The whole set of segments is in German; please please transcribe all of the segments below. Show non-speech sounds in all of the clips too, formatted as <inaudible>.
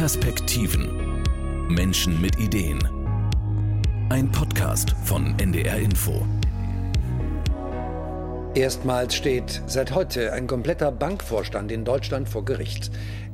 Perspektiven. Menschen mit Ideen. Ein Podcast von NDR Info. Erstmals steht seit heute ein kompletter Bankvorstand in Deutschland vor Gericht.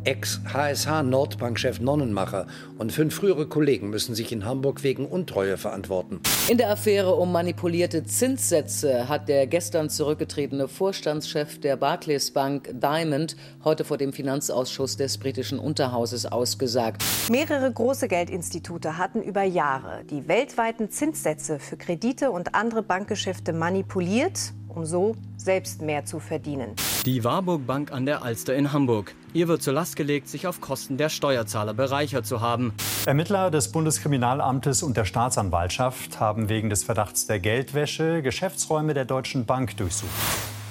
Ex-HSH-Nordbankchef Nonnenmacher und fünf frühere Kollegen müssen sich in Hamburg wegen Untreue verantworten. In der Affäre um manipulierte Zinssätze hat der gestern zurückgetretene Vorstandschef der Barclays Bank Diamond heute vor dem Finanzausschuss des britischen Unterhauses ausgesagt. Mehrere große Geldinstitute hatten über Jahre die weltweiten Zinssätze für Kredite und andere Bankgeschäfte manipuliert um so selbst mehr zu verdienen. Die Warburg Bank an der Alster in Hamburg. Ihr wird zur Last gelegt, sich auf Kosten der Steuerzahler bereichert zu haben. Ermittler des Bundeskriminalamtes und der Staatsanwaltschaft haben wegen des Verdachts der Geldwäsche Geschäftsräume der Deutschen Bank durchsucht.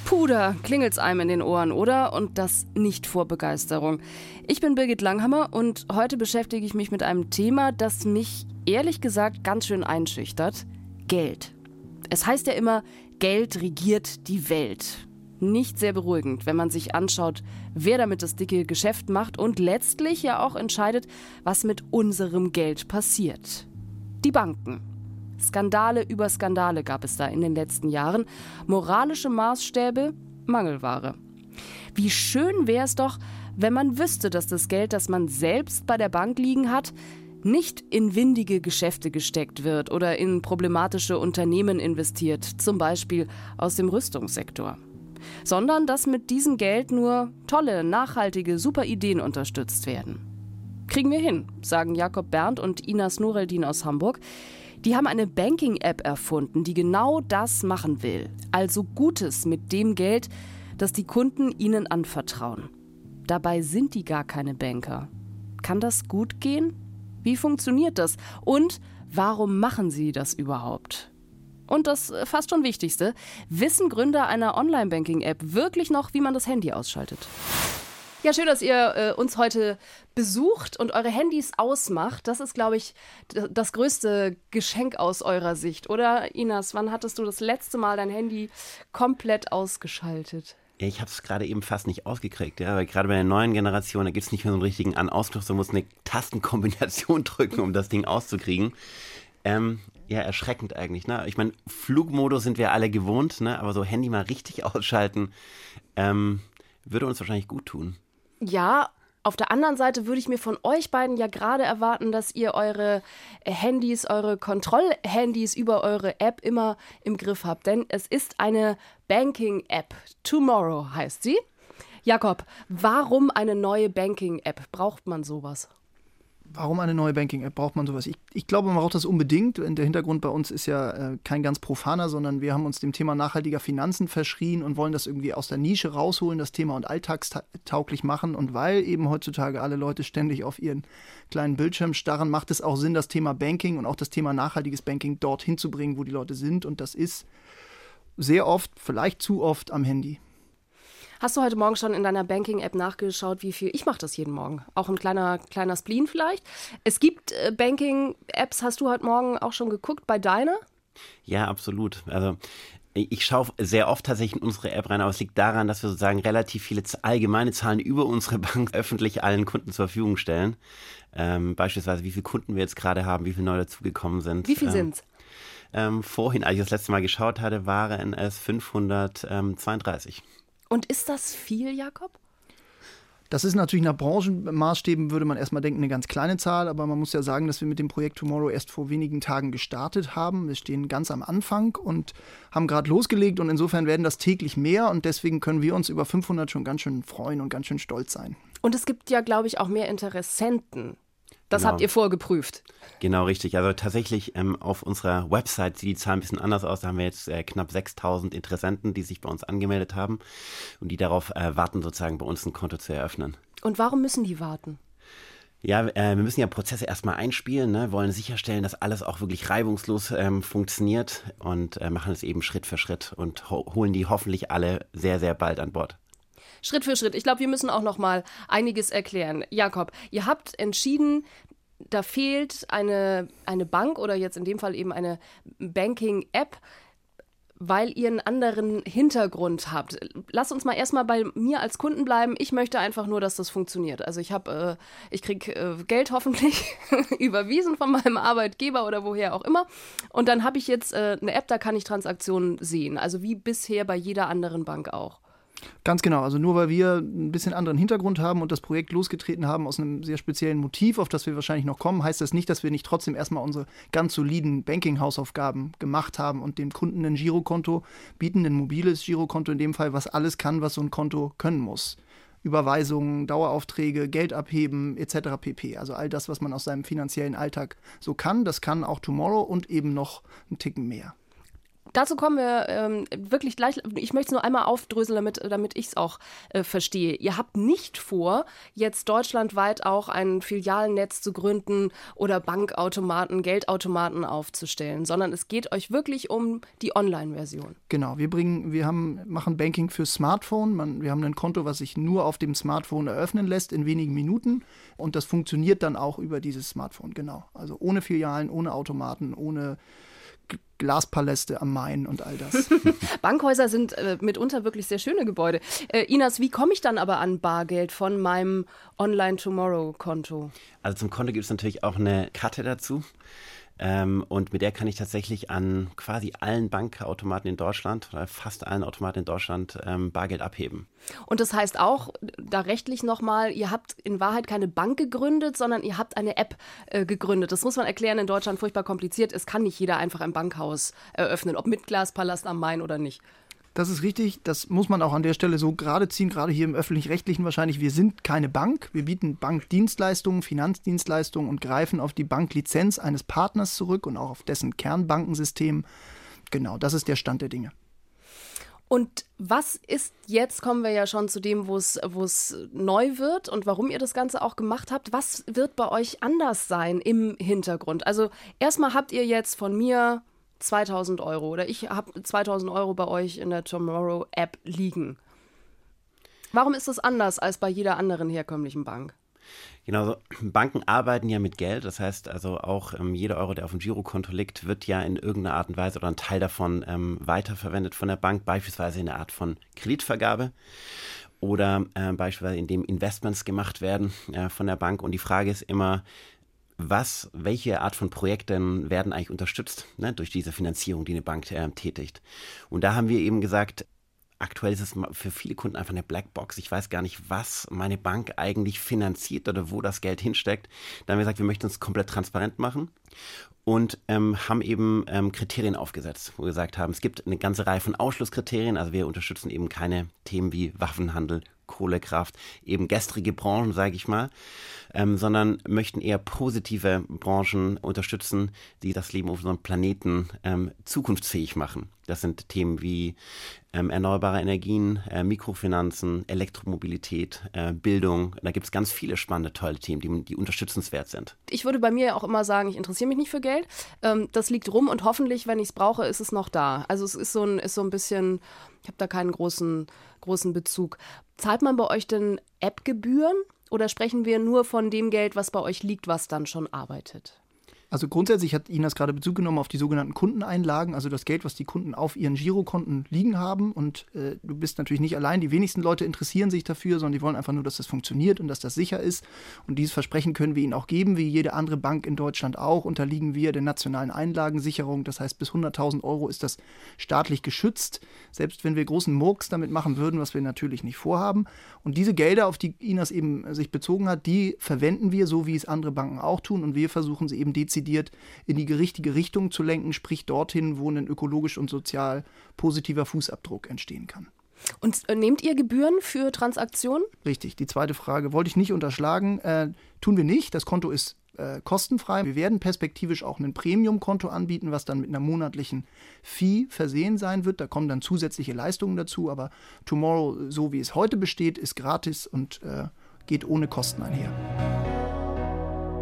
Puder, klingelt's einem in den Ohren, oder? Und das nicht vor Begeisterung. Ich bin Birgit Langhammer und heute beschäftige ich mich mit einem Thema, das mich ehrlich gesagt ganz schön einschüchtert. Geld. Es heißt ja immer, Geld regiert die Welt. Nicht sehr beruhigend, wenn man sich anschaut, wer damit das dicke Geschäft macht und letztlich ja auch entscheidet, was mit unserem Geld passiert. Die Banken. Skandale über Skandale gab es da in den letzten Jahren. Moralische Maßstäbe, Mangelware. Wie schön wäre es doch, wenn man wüsste, dass das Geld, das man selbst bei der Bank liegen hat, nicht in windige Geschäfte gesteckt wird oder in problematische Unternehmen investiert, zum Beispiel aus dem Rüstungssektor, sondern dass mit diesem Geld nur tolle, nachhaltige, super Ideen unterstützt werden. Kriegen wir hin, sagen Jakob Berndt und Inas Nureldin aus Hamburg. Die haben eine Banking-App erfunden, die genau das machen will. Also Gutes mit dem Geld, das die Kunden ihnen anvertrauen. Dabei sind die gar keine Banker. Kann das gut gehen? Wie funktioniert das? Und warum machen sie das überhaupt? Und das äh, fast schon Wichtigste, wissen Gründer einer Online-Banking-App wirklich noch, wie man das Handy ausschaltet? Ja, schön, dass ihr äh, uns heute besucht und eure Handys ausmacht. Das ist, glaube ich, das größte Geschenk aus eurer Sicht. Oder Inas, wann hattest du das letzte Mal dein Handy komplett ausgeschaltet? Ja, ich habe es gerade eben fast nicht ausgekriegt, ja, weil gerade bei der neuen Generation, da gibt es nicht mehr so einen richtigen An-Ausdruck, sondern muss eine Tastenkombination <laughs> drücken, um das Ding auszukriegen. Ähm, ja, erschreckend eigentlich. Ne? Ich meine, Flugmodus sind wir alle gewohnt, ne? aber so Handy mal richtig <laughs> ausschalten, ähm, würde uns wahrscheinlich gut tun. Ja, auf der anderen Seite würde ich mir von euch beiden ja gerade erwarten, dass ihr eure Handys, eure Kontrollhandys über eure App immer im Griff habt. Denn es ist eine Banking-App. Tomorrow heißt sie. Jakob, warum eine neue Banking-App? Braucht man sowas? Warum eine neue Banking-App? Braucht man sowas? Ich, ich, glaube, man braucht das unbedingt. Der Hintergrund bei uns ist ja äh, kein ganz profaner, sondern wir haben uns dem Thema nachhaltiger Finanzen verschrien und wollen das irgendwie aus der Nische rausholen, das Thema und alltagstauglich machen. Und weil eben heutzutage alle Leute ständig auf ihren kleinen Bildschirm starren, macht es auch Sinn, das Thema Banking und auch das Thema nachhaltiges Banking dorthin zu bringen, wo die Leute sind. Und das ist sehr oft, vielleicht zu oft am Handy. Hast du heute Morgen schon in deiner Banking-App nachgeschaut, wie viel? Ich mache das jeden Morgen. Auch ein kleiner, kleiner Spleen vielleicht. Es gibt äh, Banking-Apps, hast du heute Morgen auch schon geguckt bei deiner? Ja, absolut. Also ich schaue sehr oft tatsächlich in unsere App rein, aber es liegt daran, dass wir sozusagen relativ viele allgemeine Zahlen über unsere <laughs> Bank öffentlich allen Kunden zur Verfügung stellen. Ähm, beispielsweise, wie viele Kunden wir jetzt gerade haben, wie viele neu dazugekommen sind. Wie viel ähm, sind's? Ähm, vorhin, als ich das letzte Mal geschaut hatte, waren es 532. Und ist das viel, Jakob? Das ist natürlich nach Branchenmaßstäben, würde man erstmal denken, eine ganz kleine Zahl, aber man muss ja sagen, dass wir mit dem Projekt Tomorrow erst vor wenigen Tagen gestartet haben. Wir stehen ganz am Anfang und haben gerade losgelegt und insofern werden das täglich mehr und deswegen können wir uns über 500 schon ganz schön freuen und ganz schön stolz sein. Und es gibt ja, glaube ich, auch mehr Interessenten das genau. habt ihr vorgeprüft. Genau, richtig. Also tatsächlich ähm, auf unserer Website sieht die Zahl ein bisschen anders aus. Da haben wir jetzt äh, knapp 6000 Interessenten, die sich bei uns angemeldet haben und die darauf äh, warten, sozusagen bei uns ein Konto zu eröffnen. Und warum müssen die warten? Ja, äh, wir müssen ja Prozesse erstmal einspielen, ne? wollen sicherstellen, dass alles auch wirklich reibungslos ähm, funktioniert und äh, machen es eben Schritt für Schritt und ho holen die hoffentlich alle sehr, sehr bald an Bord. Schritt für Schritt. Ich glaube, wir müssen auch noch mal einiges erklären. Jakob, ihr habt entschieden, da fehlt eine, eine Bank oder jetzt in dem Fall eben eine Banking-App. weil ihr einen anderen Hintergrund habt. Lass uns mal erstmal bei mir als Kunden bleiben. Ich möchte einfach nur, dass das funktioniert. Also ich habe, äh, ich kriege äh, Geld hoffentlich <laughs> überwiesen von meinem Arbeitgeber oder woher auch immer. Und dann habe ich jetzt äh, eine App, da kann ich Transaktionen sehen. Also wie bisher bei jeder anderen Bank auch. Ganz genau. Also nur weil wir ein bisschen anderen Hintergrund haben und das Projekt losgetreten haben aus einem sehr speziellen Motiv, auf das wir wahrscheinlich noch kommen, heißt das nicht, dass wir nicht trotzdem erstmal unsere ganz soliden Banking-Hausaufgaben gemacht haben und dem Kunden ein Girokonto bieten, ein mobiles Girokonto in dem Fall, was alles kann, was so ein Konto können muss. Überweisungen, Daueraufträge, Geld abheben etc. pp. Also all das, was man aus seinem finanziellen Alltag so kann, das kann auch Tomorrow und eben noch einen Ticken mehr. Dazu kommen wir ähm, wirklich gleich. Ich möchte es nur einmal aufdröseln, damit, damit ich es auch äh, verstehe. Ihr habt nicht vor, jetzt deutschlandweit auch ein Filialnetz zu gründen oder Bankautomaten, Geldautomaten aufzustellen, sondern es geht euch wirklich um die Online-Version. Genau, wir bringen, wir haben, machen Banking für Smartphone. Man, wir haben ein Konto, was sich nur auf dem Smartphone eröffnen lässt in wenigen Minuten. Und das funktioniert dann auch über dieses Smartphone, genau. Also ohne Filialen, ohne Automaten, ohne Glaspaläste am Main und all das. <laughs> Bankhäuser sind äh, mitunter wirklich sehr schöne Gebäude. Äh, Inas, wie komme ich dann aber an Bargeld von meinem Online-Tomorrow-Konto? Also zum Konto gibt es natürlich auch eine Karte dazu. Ähm, und mit der kann ich tatsächlich an quasi allen Bankautomaten in Deutschland oder fast allen Automaten in Deutschland ähm, Bargeld abheben. Und das heißt auch, da rechtlich nochmal, ihr habt in Wahrheit keine Bank gegründet, sondern ihr habt eine App äh, gegründet. Das muss man erklären, in Deutschland furchtbar kompliziert. Es kann nicht jeder einfach ein Bankhaus eröffnen, ob mit Glaspalast am Main oder nicht. Das ist richtig. Das muss man auch an der Stelle so gerade ziehen, gerade hier im öffentlich-rechtlichen wahrscheinlich. Wir sind keine Bank. Wir bieten Bankdienstleistungen, Finanzdienstleistungen und greifen auf die Banklizenz eines Partners zurück und auch auf dessen Kernbankensystem. Genau, das ist der Stand der Dinge. Und was ist jetzt, kommen wir ja schon zu dem, wo es neu wird und warum ihr das Ganze auch gemacht habt. Was wird bei euch anders sein im Hintergrund? Also erstmal habt ihr jetzt von mir 2000 Euro oder ich habe 2000 Euro bei euch in der Tomorrow App liegen. Warum ist das anders als bei jeder anderen herkömmlichen Bank? Genau, Banken arbeiten ja mit Geld. Das heißt also auch ähm, jeder Euro, der auf dem Girokonto liegt, wird ja in irgendeiner Art und Weise oder ein Teil davon ähm, weiterverwendet von der Bank, beispielsweise in der Art von Kreditvergabe oder äh, beispielsweise indem Investments gemacht werden äh, von der Bank. Und die Frage ist immer, was, welche Art von Projekten werden eigentlich unterstützt ne, durch diese Finanzierung, die eine Bank äh, tätigt. Und da haben wir eben gesagt, aktuell ist es für viele Kunden einfach eine Blackbox. Ich weiß gar nicht, was meine Bank eigentlich finanziert oder wo das Geld hinsteckt. Da haben wir gesagt, wir möchten es komplett transparent machen und ähm, haben eben ähm, Kriterien aufgesetzt, wo wir gesagt haben, es gibt eine ganze Reihe von Ausschlusskriterien. Also wir unterstützen eben keine Themen wie Waffenhandel, Kohlekraft, eben gestrige Branchen, sage ich mal, ähm, sondern möchten eher positive Branchen unterstützen, die das Leben auf unserem Planeten ähm, zukunftsfähig machen. Das sind Themen wie ähm, erneuerbare Energien, äh, Mikrofinanzen, Elektromobilität, äh, Bildung. Da gibt es ganz viele spannende, tolle Themen, die, die, unterstützenswert sind. Ich würde bei mir auch immer sagen, ich interessiere mich nicht für Geld. Ähm, das liegt rum und hoffentlich, wenn ich es brauche, ist es noch da. Also es ist so ein, ist so ein bisschen, ich habe da keinen großen, großen Bezug. Zahlt man bei euch denn App-Gebühren oder sprechen wir nur von dem Geld, was bei euch liegt, was dann schon arbeitet? Also grundsätzlich hat Inas gerade Bezug genommen auf die sogenannten Kundeneinlagen, also das Geld, was die Kunden auf ihren Girokonten liegen haben. Und äh, du bist natürlich nicht allein. Die wenigsten Leute interessieren sich dafür, sondern die wollen einfach nur, dass das funktioniert und dass das sicher ist. Und dieses Versprechen können wir ihnen auch geben, wie jede andere Bank in Deutschland auch. Unterliegen wir der nationalen Einlagensicherung. Das heißt, bis 100.000 Euro ist das staatlich geschützt. Selbst wenn wir großen Murks damit machen würden, was wir natürlich nicht vorhaben. Und diese Gelder, auf die Inas eben sich bezogen hat, die verwenden wir so, wie es andere Banken auch tun. Und wir versuchen sie eben dezidiert dezidiert in die richtige Richtung zu lenken, sprich dorthin, wo ein ökologisch und sozial positiver Fußabdruck entstehen kann. Und äh, nehmt ihr Gebühren für Transaktionen? Richtig, die zweite Frage wollte ich nicht unterschlagen. Äh, tun wir nicht. Das Konto ist äh, kostenfrei. Wir werden perspektivisch auch ein Premium-Konto anbieten, was dann mit einer monatlichen Fee versehen sein wird. Da kommen dann zusätzliche Leistungen dazu. Aber Tomorrow, so wie es heute besteht, ist gratis und äh, geht ohne Kosten einher.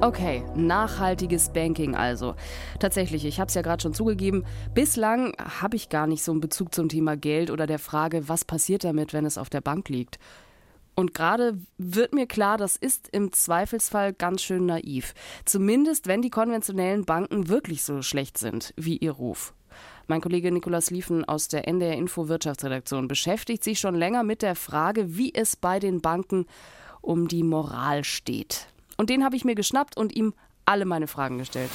Okay, nachhaltiges Banking also. Tatsächlich, ich habe es ja gerade schon zugegeben, bislang habe ich gar nicht so einen Bezug zum Thema Geld oder der Frage, was passiert damit, wenn es auf der Bank liegt. Und gerade wird mir klar, das ist im Zweifelsfall ganz schön naiv. Zumindest wenn die konventionellen Banken wirklich so schlecht sind wie ihr Ruf. Mein Kollege Nikolaus Liefen aus der NDR Info Wirtschaftsredaktion beschäftigt sich schon länger mit der Frage, wie es bei den Banken um die Moral steht. Und den habe ich mir geschnappt und ihm alle meine Fragen gestellt.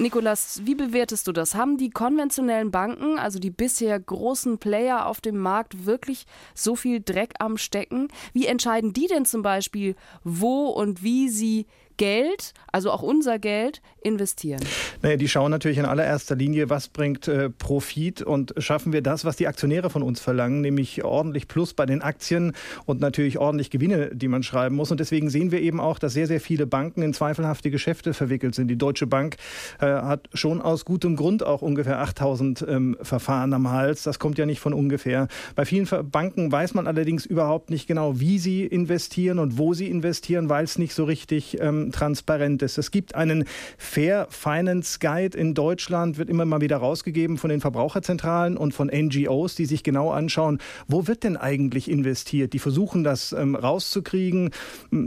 Nikolas, wie bewertest du das? Haben die konventionellen Banken, also die bisher großen Player auf dem Markt, wirklich so viel Dreck am Stecken? Wie entscheiden die denn zum Beispiel, wo und wie sie Geld, also auch unser Geld, investieren? Naja, die schauen natürlich in allererster Linie, was bringt äh, Profit und schaffen wir das, was die Aktionäre von uns verlangen, nämlich ordentlich Plus bei den Aktien und natürlich ordentlich Gewinne, die man schreiben muss. Und deswegen sehen wir eben auch, dass sehr, sehr viele Banken in zweifelhafte Geschäfte verwickelt sind. Die Deutsche Bank äh, hat schon aus gutem Grund auch ungefähr 8000 ähm, Verfahren am Hals. Das kommt ja nicht von ungefähr. Bei vielen Banken weiß man allerdings überhaupt nicht genau, wie sie investieren und wo sie investieren, weil es nicht so richtig ähm, transparent ist. Es gibt einen Fair Finance Guide in Deutschland, wird immer mal wieder rausgegeben von den Verbraucherzentralen und von NGOs, die sich genau anschauen, wo wird denn eigentlich investiert? Die versuchen das ähm, rauszukriegen.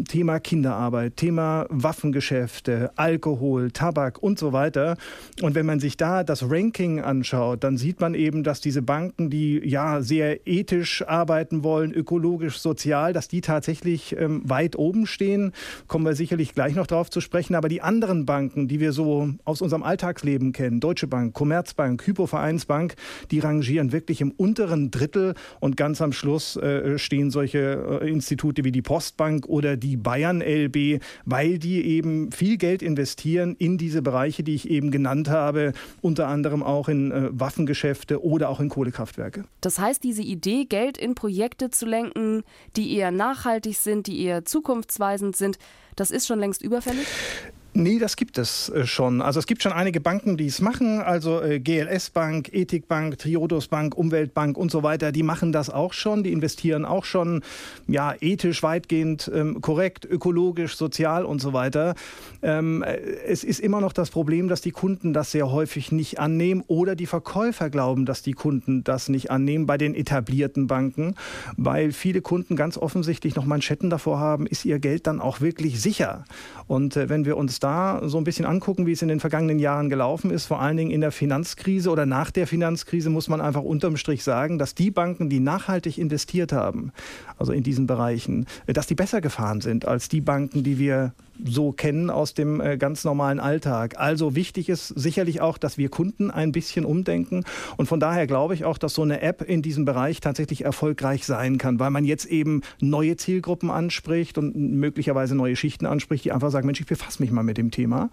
Thema Kinderarbeit, Thema Waffengeschäfte, Alkohol, Tabak und so weiter. Und wenn man sich da das Ranking anschaut, dann sieht man eben, dass diese Banken, die ja sehr ethisch arbeiten wollen, ökologisch, sozial, dass die tatsächlich ähm, weit oben stehen. Kommen wir sicherlich gleich gleich noch darauf zu sprechen. Aber die anderen Banken, die wir so aus unserem Alltagsleben kennen, Deutsche Bank, Commerzbank, Hypovereinsbank, die rangieren wirklich im unteren Drittel. Und ganz am Schluss äh, stehen solche äh, Institute wie die Postbank oder die Bayern LB, weil die eben viel Geld investieren in diese Bereiche, die ich eben genannt habe, unter anderem auch in äh, Waffengeschäfte oder auch in Kohlekraftwerke. Das heißt, diese Idee, Geld in Projekte zu lenken, die eher nachhaltig sind, die eher zukunftsweisend sind, das ist schon längst überfällig? Nee, das gibt es äh, schon. Also es gibt schon einige Banken, die es machen. Also äh, GLS Bank, Ethikbank, Triodos Bank, Umweltbank und so weiter. Die machen das auch schon. Die investieren auch schon, ja, ethisch weitgehend ähm, korrekt, ökologisch, sozial und so weiter. Ähm, äh, es ist immer noch das Problem, dass die Kunden das sehr häufig nicht annehmen oder die Verkäufer glauben, dass die Kunden das nicht annehmen bei den etablierten Banken, weil viele Kunden ganz offensichtlich noch Manschetten davor haben, ist ihr Geld dann auch wirklich sicher? Und äh, wenn wir uns da so ein bisschen angucken, wie es in den vergangenen Jahren gelaufen ist, vor allen Dingen in der Finanzkrise oder nach der Finanzkrise, muss man einfach unterm Strich sagen, dass die Banken, die nachhaltig investiert haben, also in diesen Bereichen, dass die besser gefahren sind als die Banken, die wir so kennen aus dem äh, ganz normalen Alltag. Also wichtig ist sicherlich auch, dass wir Kunden ein bisschen umdenken. Und von daher glaube ich auch, dass so eine App in diesem Bereich tatsächlich erfolgreich sein kann, weil man jetzt eben neue Zielgruppen anspricht und möglicherweise neue Schichten anspricht, die einfach sagen, Mensch, ich befasse mich mal mit dem Thema.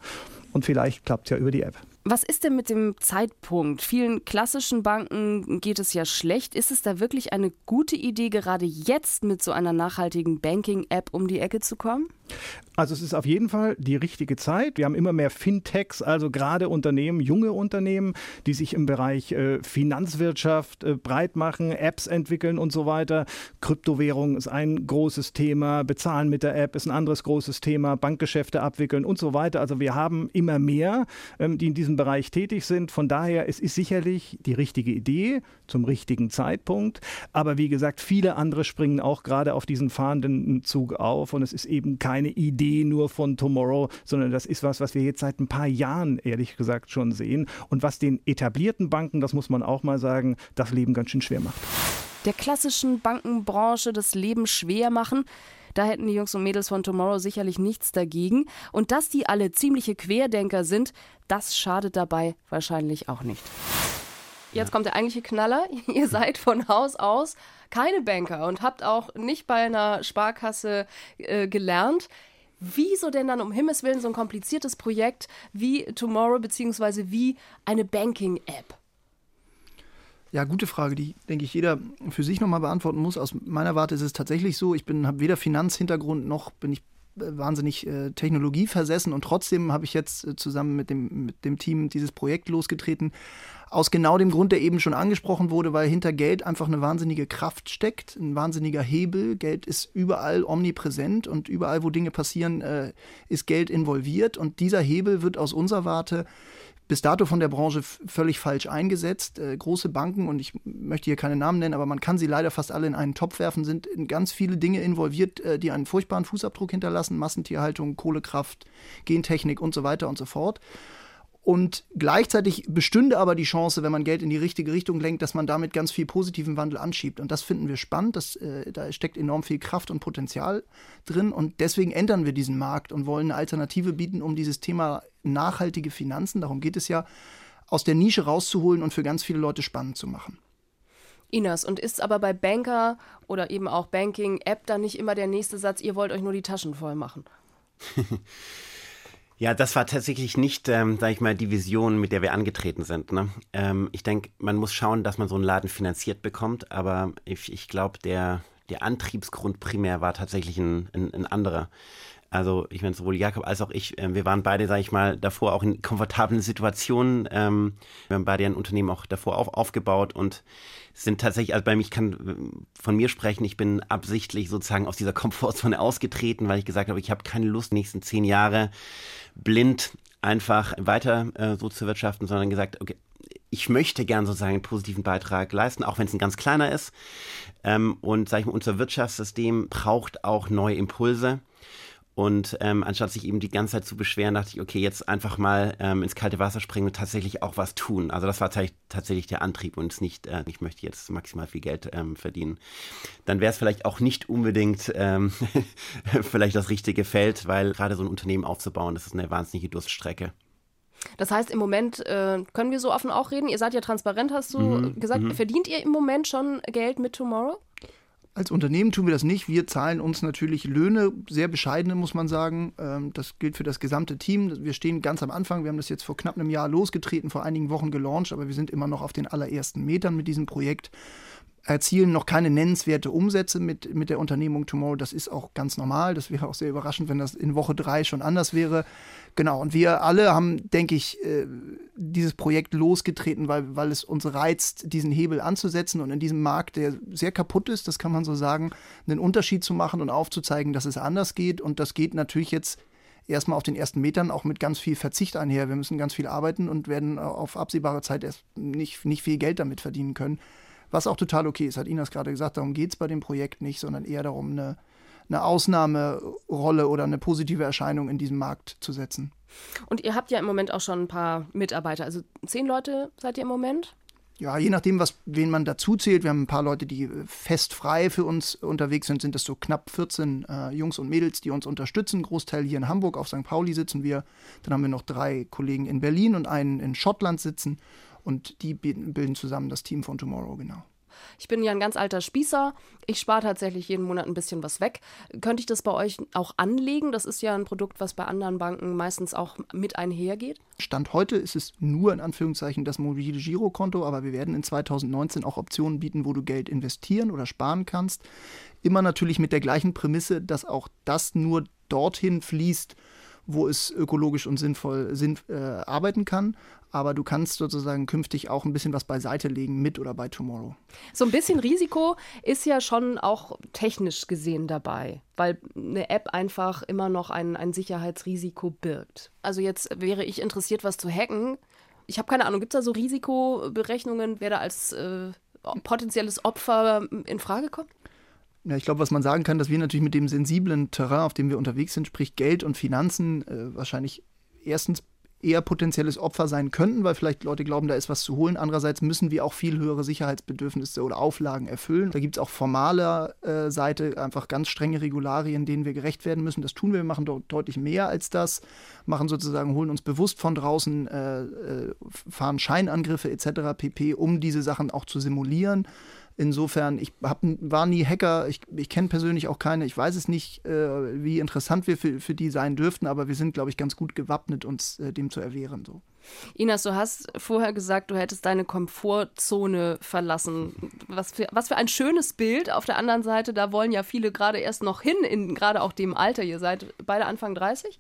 Und vielleicht klappt es ja über die App. Was ist denn mit dem Zeitpunkt? Vielen klassischen Banken geht es ja schlecht. Ist es da wirklich eine gute Idee, gerade jetzt mit so einer nachhaltigen Banking-App um die Ecke zu kommen? Also es ist auf jeden Fall die richtige Zeit. Wir haben immer mehr Fintechs, also gerade Unternehmen, junge Unternehmen, die sich im Bereich äh, Finanzwirtschaft äh, breit machen, Apps entwickeln und so weiter. Kryptowährung ist ein großes Thema, Bezahlen mit der App ist ein anderes großes Thema, Bankgeschäfte abwickeln und so weiter. Also wir haben immer mehr, ähm, die in diesem Bereich tätig sind. Von daher, es ist sicherlich die richtige Idee zum richtigen Zeitpunkt. Aber wie gesagt, viele andere springen auch gerade auf diesen fahrenden Zug auf und es ist eben keine Idee nur von Tomorrow, sondern das ist was, was wir jetzt seit ein paar Jahren ehrlich gesagt schon sehen und was den etablierten Banken, das muss man auch mal sagen, das Leben ganz schön schwer macht. Der klassischen Bankenbranche das Leben schwer machen. Da hätten die Jungs und Mädels von Tomorrow sicherlich nichts dagegen. Und dass die alle ziemliche Querdenker sind, das schadet dabei wahrscheinlich auch nicht. Jetzt kommt der eigentliche Knaller. <laughs> Ihr seid von Haus aus keine Banker und habt auch nicht bei einer Sparkasse äh, gelernt. Wieso denn dann um Himmels Willen so ein kompliziertes Projekt wie Tomorrow beziehungsweise wie eine Banking-App? Ja, gute Frage, die, denke ich, jeder für sich nochmal beantworten muss. Aus meiner Warte ist es tatsächlich so, ich habe weder Finanzhintergrund noch bin ich äh, wahnsinnig äh, technologieversessen und trotzdem habe ich jetzt äh, zusammen mit dem, mit dem Team dieses Projekt losgetreten. Aus genau dem Grund, der eben schon angesprochen wurde, weil hinter Geld einfach eine wahnsinnige Kraft steckt, ein wahnsinniger Hebel. Geld ist überall omnipräsent und überall, wo Dinge passieren, äh, ist Geld involviert. Und dieser Hebel wird aus unserer Warte bis dato von der Branche völlig falsch eingesetzt. Äh, große Banken, und ich möchte hier keine Namen nennen, aber man kann sie leider fast alle in einen Topf werfen, sind in ganz viele Dinge involviert, äh, die einen furchtbaren Fußabdruck hinterlassen. Massentierhaltung, Kohlekraft, Gentechnik und so weiter und so fort. Und gleichzeitig bestünde aber die Chance, wenn man Geld in die richtige Richtung lenkt, dass man damit ganz viel positiven Wandel anschiebt. Und das finden wir spannend. Das, äh, da steckt enorm viel Kraft und Potenzial drin. Und deswegen ändern wir diesen Markt und wollen eine Alternative bieten, um dieses Thema nachhaltige Finanzen, darum geht es ja, aus der Nische rauszuholen und für ganz viele Leute spannend zu machen. Inas, und ist aber bei Banker oder eben auch Banking-App dann nicht immer der nächste Satz, ihr wollt euch nur die Taschen voll machen? <laughs> Ja, das war tatsächlich nicht, ähm, sag ich mal, die Vision, mit der wir angetreten sind. Ne? Ähm, ich denke, man muss schauen, dass man so einen Laden finanziert bekommt, aber ich, ich glaube, der, der Antriebsgrund primär war tatsächlich ein, ein, ein anderer. Also ich meine, sowohl Jakob als auch ich, äh, wir waren beide, sage ich mal, davor auch in komfortablen Situationen. Ähm, wir haben beide ein Unternehmen auch davor auf, aufgebaut und sind tatsächlich, also bei mir, ich kann äh, von mir sprechen, ich bin absichtlich sozusagen aus dieser <laughs> Komfortzone ausgetreten, weil ich gesagt habe, ich habe keine Lust, die nächsten zehn Jahre blind einfach weiter äh, so zu wirtschaften, sondern gesagt, okay, ich möchte gern sozusagen einen positiven Beitrag leisten, auch wenn es ein ganz kleiner ist. Ähm, und sag ich mal, unser Wirtschaftssystem braucht auch neue Impulse. Und ähm, anstatt sich eben die ganze Zeit zu beschweren, dachte ich, okay, jetzt einfach mal ähm, ins kalte Wasser springen und tatsächlich auch was tun. Also das war tatsächlich der Antrieb und es nicht, äh, ich möchte jetzt maximal viel Geld ähm, verdienen. Dann wäre es vielleicht auch nicht unbedingt ähm, <laughs> vielleicht das richtige Feld, weil gerade so ein Unternehmen aufzubauen, das ist eine wahnsinnige Durststrecke. Das heißt, im Moment äh, können wir so offen auch reden. Ihr seid ja transparent, hast du mhm, gesagt. Mhm. Verdient ihr im Moment schon Geld mit Tomorrow? Als Unternehmen tun wir das nicht. Wir zahlen uns natürlich Löhne, sehr bescheidene, muss man sagen. Ähm, das gilt für das gesamte Team. Wir stehen ganz am Anfang. Wir haben das jetzt vor knapp einem Jahr losgetreten, vor einigen Wochen gelauncht, aber wir sind immer noch auf den allerersten Metern mit diesem Projekt erzielen noch keine nennenswerte Umsätze mit, mit der Unternehmung Tomorrow. Das ist auch ganz normal. Das wäre auch sehr überraschend, wenn das in Woche drei schon anders wäre. Genau, und wir alle haben, denke ich, äh, dieses Projekt losgetreten, weil, weil es uns reizt, diesen Hebel anzusetzen und in diesem Markt, der sehr kaputt ist, das kann man so sagen, einen Unterschied zu machen und aufzuzeigen, dass es anders geht. Und das geht natürlich jetzt erstmal auf den ersten Metern auch mit ganz viel Verzicht einher. Wir müssen ganz viel arbeiten und werden auf absehbare Zeit erst nicht, nicht viel Geld damit verdienen können. Was auch total okay ist, hat Inas gerade gesagt, darum geht es bei dem Projekt nicht, sondern eher darum, eine, eine Ausnahmerolle oder eine positive Erscheinung in diesem Markt zu setzen. Und ihr habt ja im Moment auch schon ein paar Mitarbeiter, also zehn Leute seid ihr im Moment? Ja, je nachdem, was, wen man dazu zählt. Wir haben ein paar Leute, die fest frei für uns unterwegs sind, sind es so knapp 14 äh, Jungs und Mädels, die uns unterstützen. Großteil hier in Hamburg, auf St. Pauli sitzen wir. Dann haben wir noch drei Kollegen in Berlin und einen in Schottland sitzen. Und die bilden zusammen das Team von Tomorrow, genau. Ich bin ja ein ganz alter Spießer. Ich spare tatsächlich jeden Monat ein bisschen was weg. Könnte ich das bei euch auch anlegen? Das ist ja ein Produkt, was bei anderen Banken meistens auch mit einhergeht. Stand heute ist es nur in Anführungszeichen das mobile Girokonto, aber wir werden in 2019 auch Optionen bieten, wo du Geld investieren oder sparen kannst. Immer natürlich mit der gleichen Prämisse, dass auch das nur dorthin fließt, wo es ökologisch und sinnvoll sinn, äh, arbeiten kann. Aber du kannst sozusagen künftig auch ein bisschen was beiseite legen mit oder bei Tomorrow. So ein bisschen Risiko ist ja schon auch technisch gesehen dabei, weil eine App einfach immer noch ein, ein Sicherheitsrisiko birgt. Also jetzt wäre ich interessiert, was zu hacken. Ich habe keine Ahnung, gibt es da so Risikoberechnungen, wer da als äh, potenzielles Opfer in Frage kommt? Ja, ich glaube, was man sagen kann, dass wir natürlich mit dem sensiblen Terrain, auf dem wir unterwegs sind, sprich Geld und Finanzen, äh, wahrscheinlich erstens eher potenzielles Opfer sein könnten, weil vielleicht Leute glauben, da ist was zu holen. Andererseits müssen wir auch viel höhere Sicherheitsbedürfnisse oder Auflagen erfüllen. Da gibt es auch formaler äh, Seite einfach ganz strenge Regularien, denen wir gerecht werden müssen. Das tun wir, wir machen dort deutlich mehr als das, machen sozusagen, holen uns bewusst von draußen, äh, äh fahren Scheinangriffe etc. pp, um diese Sachen auch zu simulieren. Insofern, ich hab, war nie Hacker, ich, ich kenne persönlich auch keine, ich weiß es nicht, äh, wie interessant wir für, für die sein dürften, aber wir sind, glaube ich, ganz gut gewappnet, uns äh, dem zu erwehren. So. Inas, du hast vorher gesagt, du hättest deine Komfortzone verlassen. Was für, was für ein schönes Bild. Auf der anderen Seite, da wollen ja viele gerade erst noch hin, in gerade auch dem Alter. Ihr seid beide Anfang 30?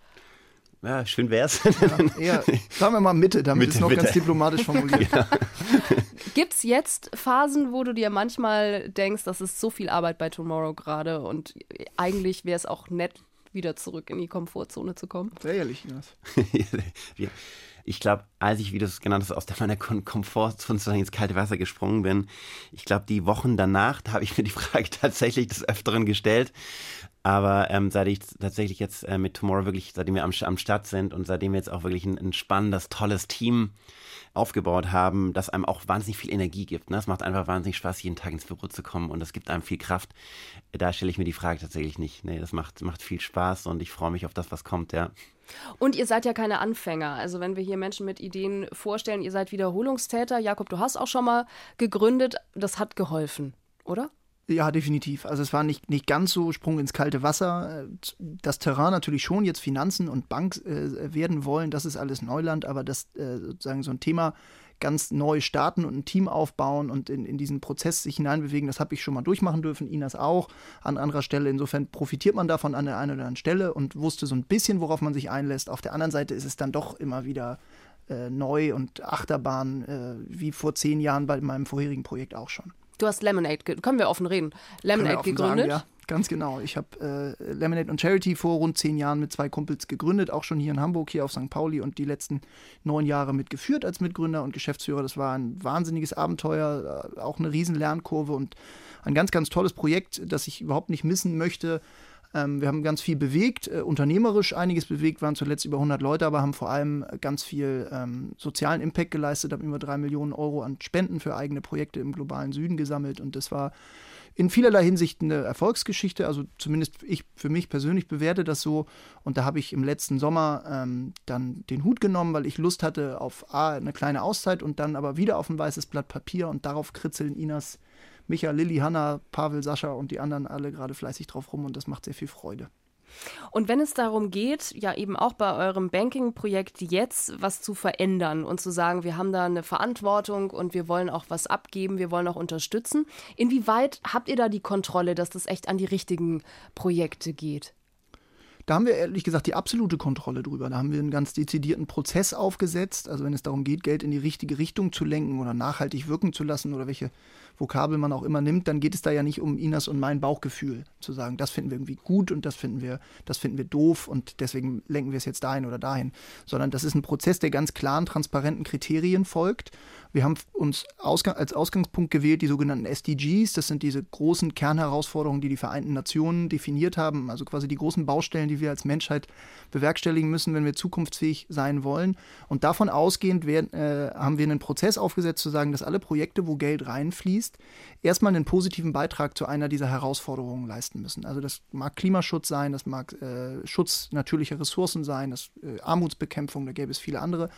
Ja, schön wär's. Ja, sagen wir mal Mitte, damit Mitte, ist noch Mitte. ganz diplomatisch formuliert. <laughs> Ja. Gibt es jetzt Phasen, wo du dir manchmal denkst, das ist so viel Arbeit bei Tomorrow gerade und eigentlich wäre es auch nett, wieder zurück in die Komfortzone zu kommen? Sehr ehrlich, Jonas. <laughs> ja. ich glaube, als ich, wie du es genannt hast, aus meiner Komfortzone sozusagen ins kalte Wasser gesprungen bin, ich glaube, die Wochen danach, da habe ich mir die Frage <laughs> tatsächlich des Öfteren gestellt. Aber ähm, seit ich tatsächlich jetzt äh, mit Tomorrow wirklich, seitdem wir am, am Start sind und seitdem wir jetzt auch wirklich ein, ein spannendes, tolles Team aufgebaut haben, das einem auch wahnsinnig viel Energie gibt. Ne? Es macht einfach wahnsinnig Spaß, jeden Tag ins Büro zu kommen und das gibt einem viel Kraft. Da stelle ich mir die Frage tatsächlich nicht. Nee, das macht, macht viel Spaß und ich freue mich auf das, was kommt, ja. Und ihr seid ja keine Anfänger. Also wenn wir hier Menschen mit Ideen vorstellen, ihr seid Wiederholungstäter. Jakob, du hast auch schon mal gegründet. Das hat geholfen, oder? Ja, definitiv. Also es war nicht, nicht ganz so Sprung ins kalte Wasser. Das Terrain natürlich schon, jetzt Finanzen und Bank äh, werden wollen, das ist alles Neuland, aber das äh, sozusagen so ein Thema ganz neu starten und ein Team aufbauen und in, in diesen Prozess sich hineinbewegen, das habe ich schon mal durchmachen dürfen, Inas auch, an anderer Stelle. Insofern profitiert man davon an der einen oder anderen Stelle und wusste so ein bisschen, worauf man sich einlässt. Auf der anderen Seite ist es dann doch immer wieder äh, neu und Achterbahn, äh, wie vor zehn Jahren bei meinem vorherigen Projekt auch schon. Du hast Lemonade, können wir offen reden, Lemonade gegründet. Sagen, ja. Ganz genau. Ich habe äh, Lemonade und Charity vor rund zehn Jahren mit zwei Kumpels gegründet, auch schon hier in Hamburg, hier auf St. Pauli und die letzten neun Jahre mitgeführt als Mitgründer und Geschäftsführer. Das war ein wahnsinniges Abenteuer, äh, auch eine riesen Lernkurve und ein ganz, ganz tolles Projekt, das ich überhaupt nicht missen möchte. Ähm, wir haben ganz viel bewegt, äh, unternehmerisch einiges bewegt, waren zuletzt über 100 Leute, aber haben vor allem ganz viel ähm, sozialen Impact geleistet, haben über drei Millionen Euro an Spenden für eigene Projekte im globalen Süden gesammelt und das war in vielerlei Hinsicht eine Erfolgsgeschichte. Also zumindest ich für mich persönlich bewerte das so. Und da habe ich im letzten Sommer ähm, dann den Hut genommen, weil ich Lust hatte auf A, eine kleine Auszeit und dann aber wieder auf ein weißes Blatt Papier und darauf kritzeln Inas, Micha, Lilly, Hanna, Pavel, Sascha und die anderen alle gerade fleißig drauf rum und das macht sehr viel Freude. Und wenn es darum geht, ja eben auch bei eurem Banking-Projekt jetzt was zu verändern und zu sagen, wir haben da eine Verantwortung und wir wollen auch was abgeben, wir wollen auch unterstützen, inwieweit habt ihr da die Kontrolle, dass das echt an die richtigen Projekte geht? Da haben wir ehrlich gesagt die absolute Kontrolle drüber. Da haben wir einen ganz dezidierten Prozess aufgesetzt. Also wenn es darum geht, Geld in die richtige Richtung zu lenken oder nachhaltig wirken zu lassen oder welche Vokabel man auch immer nimmt, dann geht es da ja nicht um Inas und mein Bauchgefühl zu sagen, das finden wir irgendwie gut und das finden wir, das finden wir doof und deswegen lenken wir es jetzt dahin oder dahin, sondern das ist ein Prozess, der ganz klaren, transparenten Kriterien folgt. Wir haben uns Ausgang, als Ausgangspunkt gewählt die sogenannten SDGs. Das sind diese großen Kernherausforderungen, die die Vereinten Nationen definiert haben. Also quasi die großen Baustellen, die wir als Menschheit bewerkstelligen müssen, wenn wir zukunftsfähig sein wollen. Und davon ausgehend werden, äh, haben wir einen Prozess aufgesetzt, zu sagen, dass alle Projekte, wo Geld reinfließt, fließt, erstmal einen positiven Beitrag zu einer dieser Herausforderungen leisten müssen. Also das mag Klimaschutz sein, das mag äh, Schutz natürlicher Ressourcen sein, das äh, Armutsbekämpfung, da gäbe es viele andere.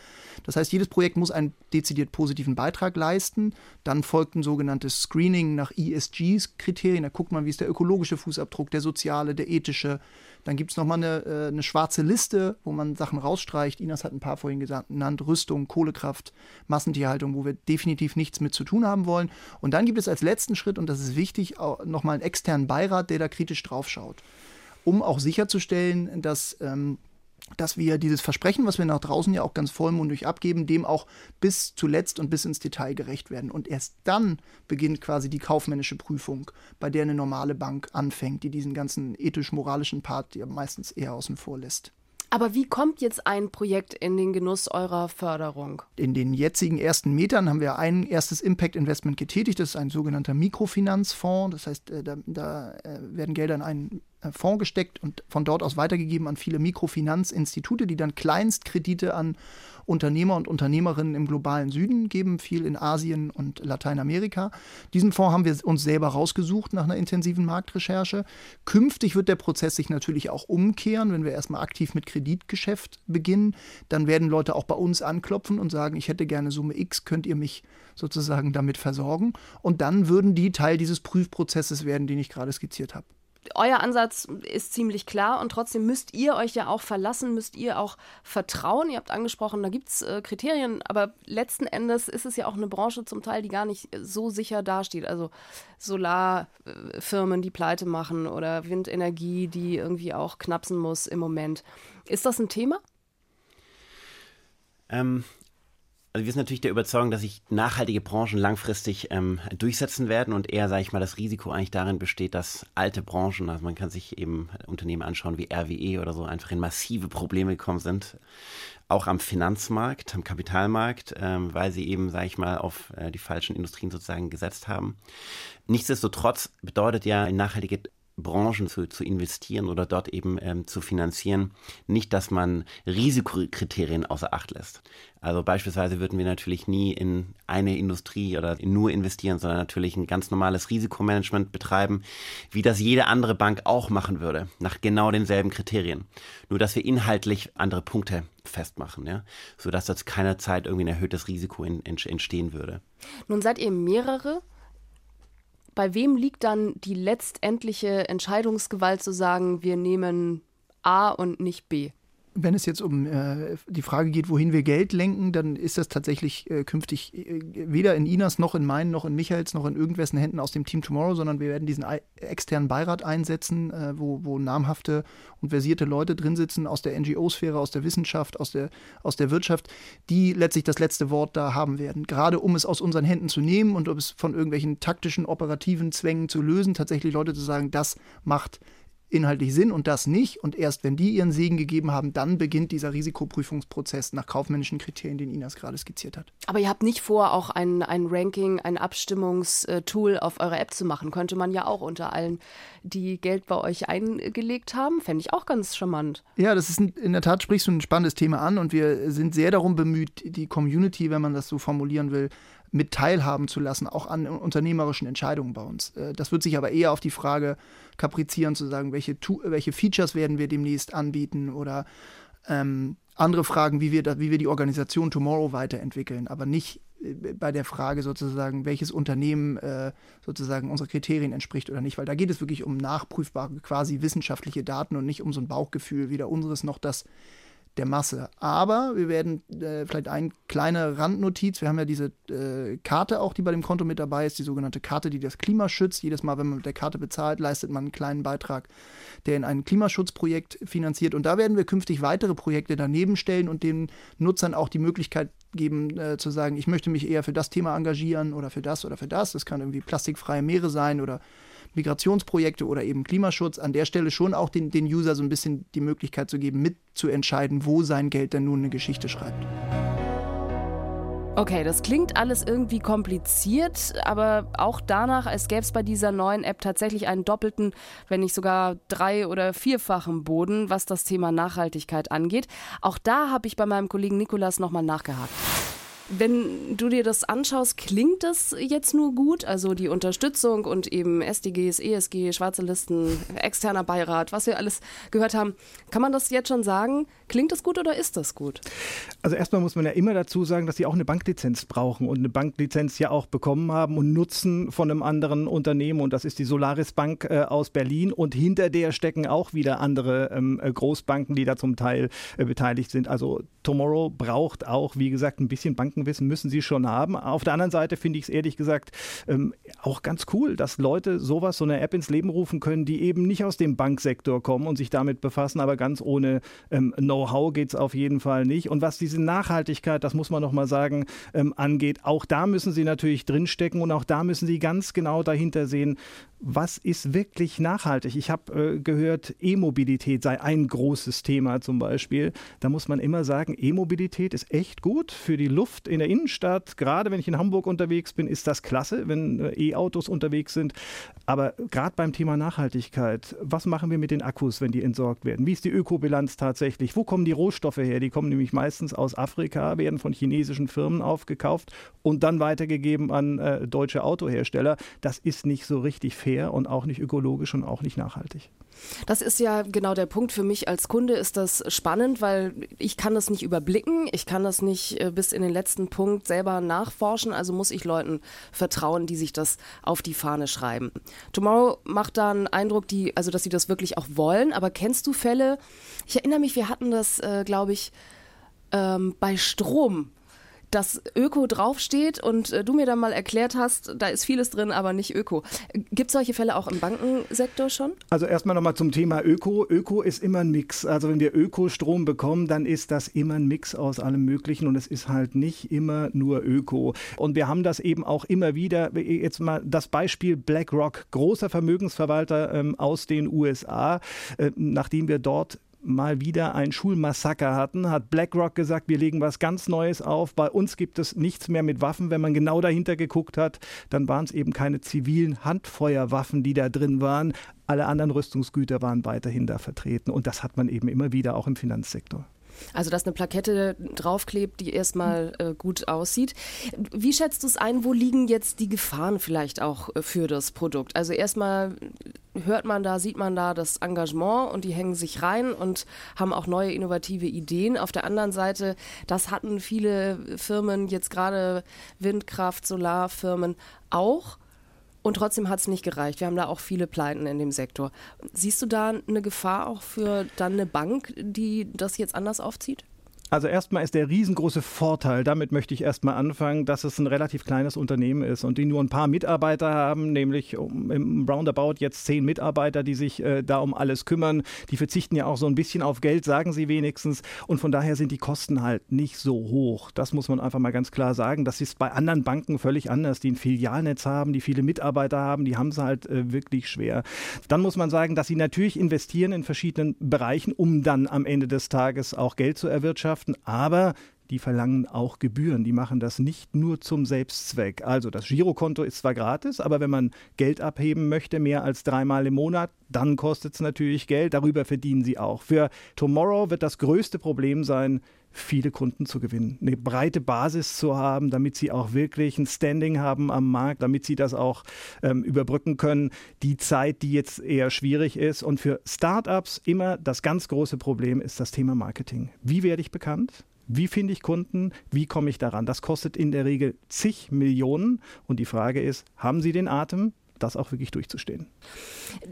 Das heißt, jedes Projekt muss einen dezidiert positiven Beitrag leisten. Dann folgt ein sogenanntes Screening nach ESG-Kriterien. Da guckt man, wie ist der ökologische Fußabdruck, der soziale, der ethische, dann gibt es nochmal eine, äh, eine schwarze Liste, wo man Sachen rausstreicht. Inas hat ein paar vorhin genannt, Rüstung, Kohlekraft, Massentierhaltung, wo wir definitiv nichts mit zu tun haben wollen. Und dann gibt es als letzten Schritt, und das ist wichtig, nochmal einen externen Beirat, der da kritisch draufschaut, um auch sicherzustellen, dass ähm, dass wir dieses Versprechen, was wir nach draußen ja auch ganz vollmundig abgeben, dem auch bis zuletzt und bis ins Detail gerecht werden. Und erst dann beginnt quasi die kaufmännische Prüfung, bei der eine normale Bank anfängt, die diesen ganzen ethisch-moralischen Part ja meistens eher außen vor lässt. Aber wie kommt jetzt ein Projekt in den Genuss eurer Förderung? In den jetzigen ersten Metern haben wir ein erstes Impact-Investment getätigt. Das ist ein sogenannter Mikrofinanzfonds. Das heißt, äh, da, da äh, werden Gelder in einen äh, Fonds gesteckt und von dort aus weitergegeben an viele Mikrofinanzinstitute, die dann Kleinstkredite an Unternehmer und Unternehmerinnen im globalen Süden geben, viel in Asien und Lateinamerika. Diesen Fonds haben wir uns selber rausgesucht nach einer intensiven Marktrecherche. Künftig wird der Prozess sich natürlich auch umkehren, wenn wir erstmal aktiv mit Kreditgeschäft beginnen. Dann werden Leute auch bei uns anklopfen und sagen, ich hätte gerne Summe X, könnt ihr mich sozusagen damit versorgen? Und dann würden die Teil dieses Prüfprozesses werden, den ich gerade skizziert habe euer Ansatz ist ziemlich klar und trotzdem müsst ihr euch ja auch verlassen, müsst ihr auch vertrauen. Ihr habt angesprochen, da gibt es äh, Kriterien, aber letzten Endes ist es ja auch eine Branche zum Teil, die gar nicht so sicher dasteht. Also Solarfirmen, die pleite machen oder Windenergie, die irgendwie auch knapsen muss im Moment. Ist das ein Thema? Ähm, Also wir sind natürlich der Überzeugung, dass sich nachhaltige Branchen langfristig ähm, durchsetzen werden und eher, sage ich mal, das Risiko eigentlich darin besteht, dass alte Branchen, also man kann sich eben Unternehmen anschauen wie RWE oder so, einfach in massive Probleme gekommen sind, auch am Finanzmarkt, am Kapitalmarkt, ähm, weil sie eben, sage ich mal, auf äh, die falschen Industrien sozusagen gesetzt haben. Nichtsdestotrotz bedeutet ja nachhaltige Branchen zu, zu investieren oder dort eben ähm, zu finanzieren, nicht, dass man Risikokriterien außer Acht lässt. Also beispielsweise würden wir natürlich nie in eine Industrie oder nur investieren, sondern natürlich ein ganz normales Risikomanagement betreiben, wie das jede andere Bank auch machen würde, nach genau denselben Kriterien. Nur dass wir inhaltlich andere Punkte festmachen, ja, sodass dort keiner Zeit irgendwie ein erhöhtes Risiko in, entstehen würde. Nun seid ihr mehrere bei wem liegt dann die letztendliche Entscheidungsgewalt zu sagen, wir nehmen A und nicht B? Wenn es jetzt um äh, die Frage geht, wohin wir Geld lenken, dann ist das tatsächlich äh, künftig äh, weder in Inas noch in meinen noch in Michaels noch in irgendwessen Händen aus dem Team Tomorrow, sondern wir werden diesen externen Beirat einsetzen, äh, wo, wo namhafte und versierte Leute drin sitzen aus der NGO-Sphäre, aus der Wissenschaft, aus der, aus der Wirtschaft, die letztlich das letzte Wort da haben werden. Gerade um es aus unseren Händen zu nehmen und um es von irgendwelchen taktischen, operativen Zwängen zu lösen, tatsächlich Leute zu sagen, das macht inhaltlich Sinn und das nicht. Und erst wenn die ihren Segen gegeben haben, dann beginnt dieser Risikoprüfungsprozess nach kaufmännischen Kriterien, den Inas gerade skizziert hat. Aber ihr habt nicht vor, auch ein, ein Ranking, ein Abstimmungstool auf eure App zu machen. Könnte man ja auch unter allen, die Geld bei euch eingelegt haben. Fände ich auch ganz charmant. Ja, das ist in der Tat, sprichst du ein spannendes Thema an und wir sind sehr darum bemüht, die Community, wenn man das so formulieren will, mit teilhaben zu lassen, auch an unternehmerischen Entscheidungen bei uns. Äh, das wird sich aber eher auf die Frage kaprizieren, zu sagen, welche, welche Features werden wir demnächst anbieten oder ähm, andere Fragen, wie wir, da, wie wir die Organisation Tomorrow weiterentwickeln, aber nicht äh, bei der Frage sozusagen, welches Unternehmen äh, sozusagen unsere Kriterien entspricht oder nicht, weil da geht es wirklich um nachprüfbare, quasi wissenschaftliche Daten und nicht um so ein Bauchgefühl, weder unseres noch das der Masse. Aber wir werden äh, vielleicht eine kleine Randnotiz. Wir haben ja diese äh, Karte auch, die bei dem Konto mit dabei ist, die sogenannte Karte, die das Klima schützt. Jedes Mal, wenn man mit der Karte bezahlt, leistet man einen kleinen Beitrag, der in ein Klimaschutzprojekt finanziert. Und da werden wir künftig weitere Projekte daneben stellen und den Nutzern auch die Möglichkeit geben, äh, zu sagen, ich möchte mich eher für das Thema engagieren oder für das oder für das. Das kann irgendwie plastikfreie Meere sein oder Migrationsprojekte oder eben Klimaschutz, an der Stelle schon auch den, den User so ein bisschen die Möglichkeit zu geben, mitzuentscheiden, wo sein Geld denn nun eine Geschichte schreibt. Okay, das klingt alles irgendwie kompliziert, aber auch danach, als gäbe es bei dieser neuen App tatsächlich einen doppelten, wenn nicht sogar drei- oder vierfachen Boden, was das Thema Nachhaltigkeit angeht. Auch da habe ich bei meinem Kollegen Nikolas nochmal nachgehakt. Wenn du dir das anschaust, klingt das jetzt nur gut? Also die Unterstützung und eben SDGs, ESG, schwarze Listen, externer Beirat, was wir alles gehört haben. Kann man das jetzt schon sagen? Klingt das gut oder ist das gut? Also erstmal muss man ja immer dazu sagen, dass sie auch eine Banklizenz brauchen und eine Banklizenz ja auch bekommen haben und nutzen von einem anderen Unternehmen und das ist die Solaris Bank äh, aus Berlin und hinter der stecken auch wieder andere ähm, äh, Großbanken, die da zum Teil äh, beteiligt sind. Also Tomorrow braucht auch, wie gesagt, ein bisschen Bankenwissen müssen sie schon haben. Auf der anderen Seite finde ich es ehrlich gesagt ähm, auch ganz cool, dass Leute sowas, so eine App ins Leben rufen können, die eben nicht aus dem Banksektor kommen und sich damit befassen, aber ganz ohne ähm, Know Know-how geht es auf jeden Fall nicht. Und was diese Nachhaltigkeit, das muss man noch mal sagen, ähm, angeht, auch da müssen Sie natürlich drinstecken und auch da müssen Sie ganz genau dahinter sehen, was ist wirklich nachhaltig? Ich habe äh, gehört, E-Mobilität sei ein großes Thema zum Beispiel. Da muss man immer sagen, E-Mobilität ist echt gut für die Luft in der Innenstadt. Gerade wenn ich in Hamburg unterwegs bin, ist das klasse, wenn äh, E-Autos unterwegs sind. Aber gerade beim Thema Nachhaltigkeit, was machen wir mit den Akkus, wenn die entsorgt werden? Wie ist die Ökobilanz tatsächlich? Wo kommen die Rohstoffe her? Die kommen nämlich meistens aus Afrika, werden von chinesischen Firmen aufgekauft und dann weitergegeben an äh, deutsche Autohersteller. Das ist nicht so richtig fair fair und auch nicht ökologisch und auch nicht nachhaltig. Das ist ja genau der Punkt. Für mich als Kunde ist das spannend, weil ich kann das nicht überblicken. Ich kann das nicht äh, bis in den letzten Punkt selber nachforschen. Also muss ich Leuten vertrauen, die sich das auf die Fahne schreiben. Tomorrow macht da einen Eindruck, die, also dass sie das wirklich auch wollen. Aber kennst du Fälle? Ich erinnere mich, wir hatten das, äh, glaube ich, ähm, bei Strom dass Öko draufsteht und äh, du mir dann mal erklärt hast, da ist vieles drin, aber nicht Öko. Gibt es solche Fälle auch im Bankensektor schon? Also erstmal nochmal zum Thema Öko. Öko ist immer ein Mix. Also wenn wir Ökostrom bekommen, dann ist das immer ein Mix aus allem Möglichen und es ist halt nicht immer nur Öko. Und wir haben das eben auch immer wieder, jetzt mal das Beispiel BlackRock, großer Vermögensverwalter ähm, aus den USA, äh, nachdem wir dort mal wieder ein Schulmassaker hatten, hat BlackRock gesagt, wir legen was ganz Neues auf. Bei uns gibt es nichts mehr mit Waffen. Wenn man genau dahinter geguckt hat, dann waren es eben keine zivilen Handfeuerwaffen, die da drin waren. Alle anderen Rüstungsgüter waren weiterhin da vertreten. Und das hat man eben immer wieder auch im Finanzsektor. Also, dass eine Plakette draufklebt, die erstmal äh, gut aussieht. Wie schätzt du es ein? Wo liegen jetzt die Gefahren vielleicht auch äh, für das Produkt? Also, erstmal hört man da, sieht man da das Engagement und die hängen sich rein und haben auch neue innovative Ideen. Auf der anderen Seite, das hatten viele Firmen, jetzt gerade Windkraft, Solarfirmen auch. Und trotzdem hat es nicht gereicht. Wir haben da auch viele Pleiten in dem Sektor. Siehst du da eine Gefahr auch für dann eine Bank, die das jetzt anders aufzieht? Also erstmal ist der riesengroße Vorteil, damit möchte ich erstmal anfangen, dass es ein relativ kleines Unternehmen ist und die nur ein paar Mitarbeiter haben, nämlich im Roundabout jetzt zehn Mitarbeiter, die sich äh, da um alles kümmern. Die verzichten ja auch so ein bisschen auf Geld, sagen sie wenigstens. Und von daher sind die Kosten halt nicht so hoch. Das muss man einfach mal ganz klar sagen. Das ist bei anderen Banken völlig anders, die ein Filialnetz haben, die viele Mitarbeiter haben, die haben es halt äh, wirklich schwer. Dann muss man sagen, dass sie natürlich investieren in verschiedenen Bereichen, um dann am Ende des Tages auch Geld zu erwirtschaften Gesellschaften, aber die verlangen auch Gebühren. Die machen das nicht nur zum Selbstzweck. Also das Girokonto ist zwar gratis, aber wenn man Geld abheben möchte, mehr als dreimal im Monat, dann kostet es natürlich Geld. Darüber verdienen sie auch. Für Tomorrow wird das größte Problem sein, viele Kunden zu gewinnen, eine breite Basis zu haben, damit sie auch wirklich ein Standing haben am Markt, damit sie das auch ähm, überbrücken können. Die Zeit, die jetzt eher schwierig ist. Und für Startups immer das ganz große Problem ist das Thema Marketing. Wie werde ich bekannt? Wie finde ich Kunden? Wie komme ich daran? Das kostet in der Regel zig Millionen. Und die Frage ist, haben Sie den Atem? das auch wirklich durchzustehen.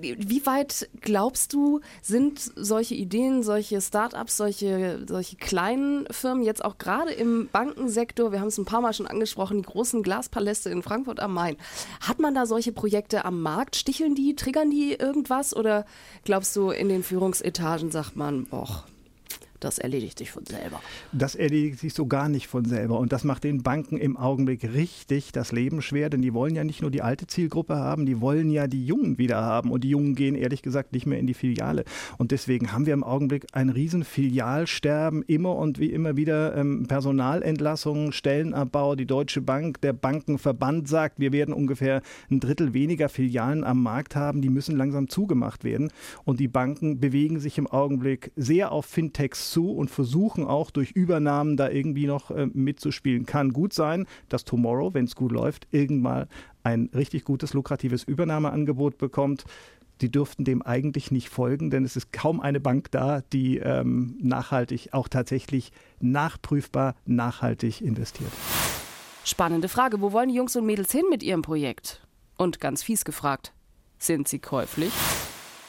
Wie weit glaubst du, sind solche Ideen, solche Startups, solche, solche kleinen Firmen jetzt auch gerade im Bankensektor, wir haben es ein paar Mal schon angesprochen, die großen Glaspaläste in Frankfurt am Main, hat man da solche Projekte am Markt? Sticheln die, triggern die irgendwas oder glaubst du, in den Führungsetagen sagt man, boah, das erledigt sich von selber. Das erledigt sich so gar nicht von selber. Und das macht den Banken im Augenblick richtig das Leben schwer, denn die wollen ja nicht nur die alte Zielgruppe haben, die wollen ja die Jungen wieder haben. Und die Jungen gehen ehrlich gesagt nicht mehr in die Filiale. Und deswegen haben wir im Augenblick ein riesen Filialsterben, immer und wie immer wieder ähm, Personalentlassungen, Stellenabbau. Die Deutsche Bank, der Bankenverband sagt, wir werden ungefähr ein Drittel weniger Filialen am Markt haben. Die müssen langsam zugemacht werden. Und die Banken bewegen sich im Augenblick sehr auf Fintechs zu und versuchen auch durch Übernahmen da irgendwie noch äh, mitzuspielen. Kann gut sein, dass Tomorrow, wenn es gut läuft, irgendwann ein richtig gutes, lukratives Übernahmeangebot bekommt. Die dürften dem eigentlich nicht folgen, denn es ist kaum eine Bank da, die ähm, nachhaltig, auch tatsächlich nachprüfbar nachhaltig investiert. Spannende Frage. Wo wollen die Jungs und Mädels hin mit ihrem Projekt? Und ganz fies gefragt, sind sie käuflich?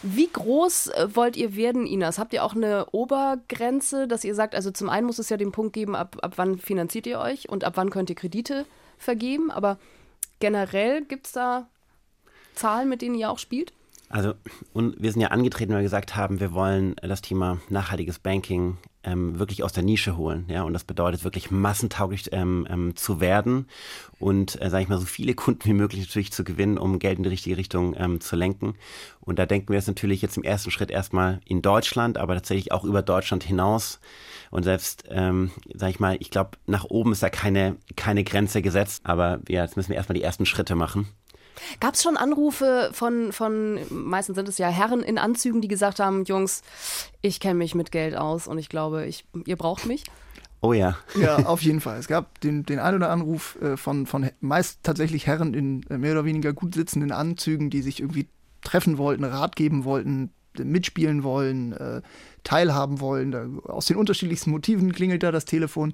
Wie groß äh, wollt ihr werden, Inas? Habt ihr auch eine Obergrenze, dass ihr sagt, also zum einen muss es ja den Punkt geben, ab, ab wann finanziert ihr euch und ab wann könnt ihr Kredite vergeben, aber generell gibt es da Zahlen, mit denen ihr auch spielt? Also, und wir sind ja angetreten, weil wir gesagt haben, wir wollen das Thema nachhaltiges Banking ähm, wirklich aus der Nische holen. Ja, und das bedeutet wirklich massentauglich ähm, ähm, zu werden und, äh, sage ich mal, so viele Kunden wie möglich natürlich zu gewinnen, um Geld in die richtige Richtung ähm, zu lenken. Und da denken wir jetzt natürlich jetzt im ersten Schritt erstmal in Deutschland, aber tatsächlich auch über Deutschland hinaus. Und selbst, ähm, sage ich mal, ich glaube, nach oben ist da keine, keine Grenze gesetzt, aber ja, jetzt müssen wir erstmal die ersten Schritte machen. Gab es schon Anrufe von, von, meistens sind es ja Herren in Anzügen, die gesagt haben, Jungs, ich kenne mich mit Geld aus und ich glaube, ich, ihr braucht mich? Oh ja. Ja, <laughs> auf jeden Fall. Es gab den, den ein oder Anruf äh, von, von meist tatsächlich Herren in äh, mehr oder weniger gut sitzenden Anzügen, die sich irgendwie treffen wollten, Rat geben wollten, mitspielen wollen, äh, teilhaben wollen. Da, aus den unterschiedlichsten Motiven klingelt da das Telefon.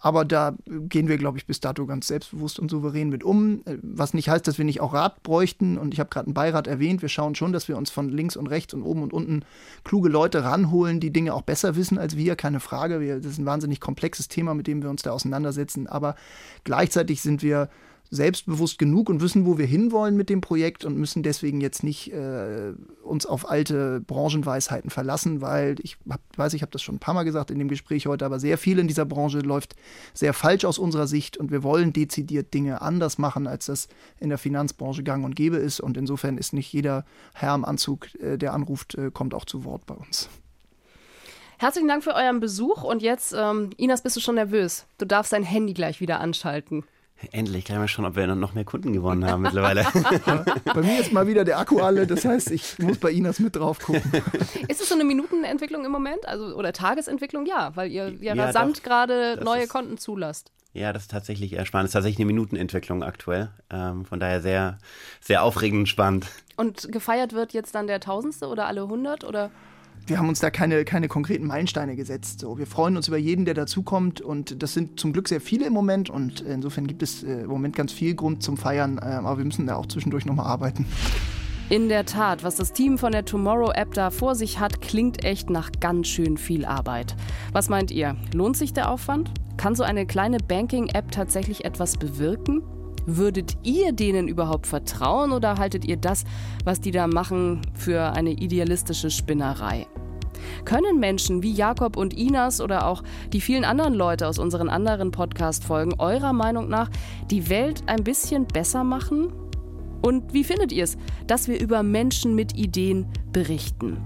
Aber da gehen wir, glaube ich, bis dato ganz selbstbewusst und souverän mit um. Was nicht heißt, dass wir nicht auch Rat bräuchten. Und ich habe gerade einen Beirat erwähnt. Wir schauen schon, dass wir uns von links und rechts und oben und unten kluge Leute ranholen, die Dinge auch besser wissen als wir. Keine Frage. Wir, das ist ein wahnsinnig komplexes Thema, mit dem wir uns da auseinandersetzen. Aber gleichzeitig sind wir selbstbewusst genug und wissen, wo wir hinwollen mit dem Projekt und müssen deswegen jetzt nicht äh, uns auf alte Branchenweisheiten verlassen, weil ich hab, weiß, ich habe das schon ein paar Mal gesagt in dem Gespräch heute, aber sehr viel in dieser Branche läuft sehr falsch aus unserer Sicht und wir wollen dezidiert Dinge anders machen, als das in der Finanzbranche gang und gäbe ist. Und insofern ist nicht jeder Herr im Anzug, äh, der anruft, äh, kommt auch zu Wort bei uns. Herzlichen Dank für euren Besuch und jetzt, ähm, Inas, bist du schon nervös? Du darfst dein Handy gleich wieder anschalten. Endlich, kann ich mal schauen, ob wir noch mehr Kunden gewonnen haben mittlerweile. <laughs> bei mir ist mal wieder der Akku alle, das heißt, ich muss bei Inas mit drauf gucken. Ist es so eine Minutenentwicklung im Moment? Also, oder Tagesentwicklung? Ja, weil ihr ja, ja rasant gerade neue ist, Konten zulasst. Ja, das ist tatsächlich eher spannend. Das ist tatsächlich eine Minutenentwicklung aktuell. Ähm, von daher sehr, sehr aufregend und spannend. Und gefeiert wird jetzt dann der Tausendste oder alle hundert oder? Wir haben uns da keine, keine konkreten Meilensteine gesetzt. So, wir freuen uns über jeden, der dazukommt und das sind zum Glück sehr viele im Moment und insofern gibt es äh, im Moment ganz viel Grund zum Feiern, äh, aber wir müssen da auch zwischendurch nochmal arbeiten. In der Tat, was das Team von der Tomorrow App da vor sich hat, klingt echt nach ganz schön viel Arbeit. Was meint ihr? Lohnt sich der Aufwand? Kann so eine kleine Banking-App tatsächlich etwas bewirken? Würdet ihr denen überhaupt vertrauen oder haltet ihr das, was die da machen, für eine idealistische Spinnerei? Können Menschen wie Jakob und Inas oder auch die vielen anderen Leute aus unseren anderen Podcast-Folgen eurer Meinung nach die Welt ein bisschen besser machen? Und wie findet ihr es, dass wir über Menschen mit Ideen berichten?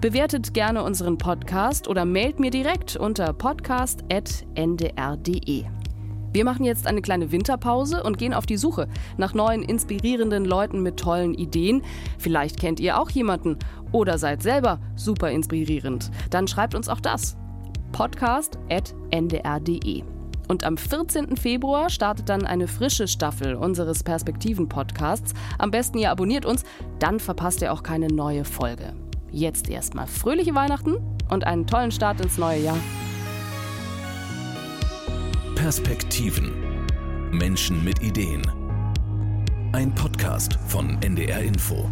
Bewertet gerne unseren Podcast oder mailt mir direkt unter podcast.ndr.de. Wir machen jetzt eine kleine Winterpause und gehen auf die Suche nach neuen inspirierenden Leuten mit tollen Ideen. Vielleicht kennt ihr auch jemanden oder seid selber super inspirierend. Dann schreibt uns auch das. Podcast.ndr.de. Und am 14. Februar startet dann eine frische Staffel unseres Perspektiven-Podcasts. Am besten ihr abonniert uns, dann verpasst ihr auch keine neue Folge. Jetzt erstmal fröhliche Weihnachten und einen tollen Start ins neue Jahr. Perspektiven. Menschen mit Ideen. Ein Podcast von NDR Info.